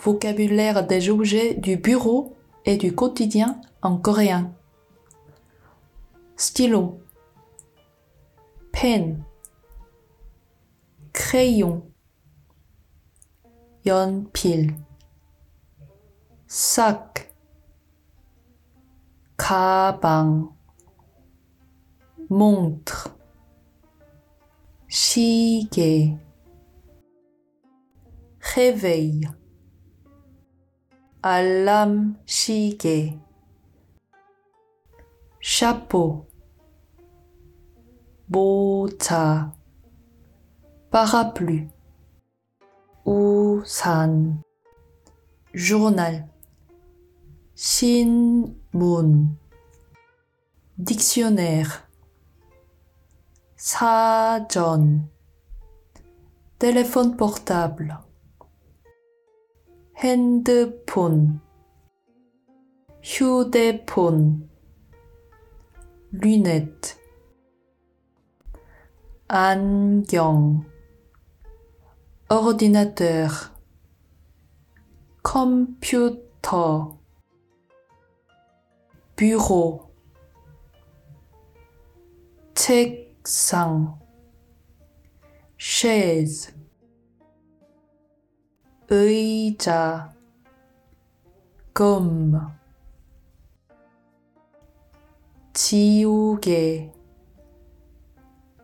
vocabulaire des objets du bureau et du quotidien en coréen. Stylo, pen, crayon, 연필, sac, 가방, montre, 시계, réveil, alam Shige Chapeau. Bota. Parapluie. Usan. Journal. Shinmun. Dictionnaire. Sajon. Téléphone portable. 핸드폰, 휴대폰, lunette, 안경, ordinateur, computer, bureau, 책상, chaise, 의자, gomme, 지우개,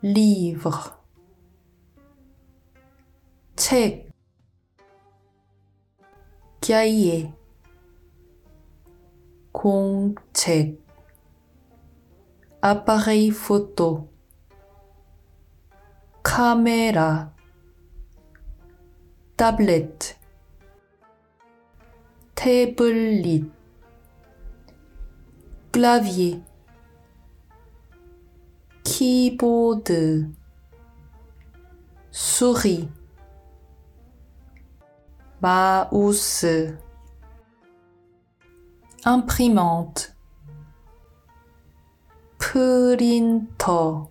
livre, 책, cahier, 공책, appareil photo, caméra, tablette, 릿, clavier, keyboard, souris, mouse, imprimante, printer,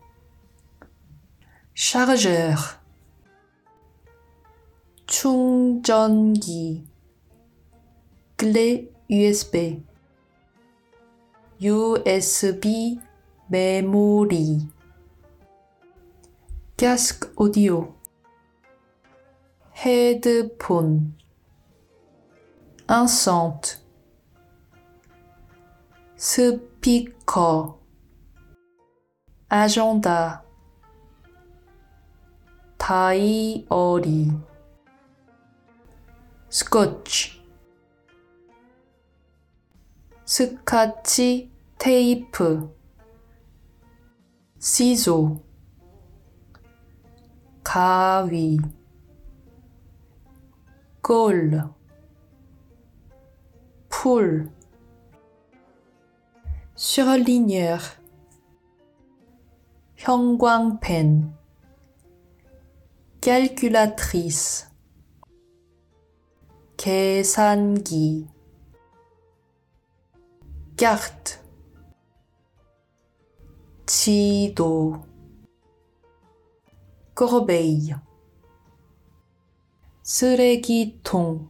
chargeur, 충전기, clé USB. USB memory. Casque audio. Headphone. Enceinte. Speaker. Agenda. Diary. Scotch. 스카치 테이프, 시소, 가위, 골, 풀, surligneur, 형광펜, calculatrice, 계산기, carte. Chido corbeille. Suregiton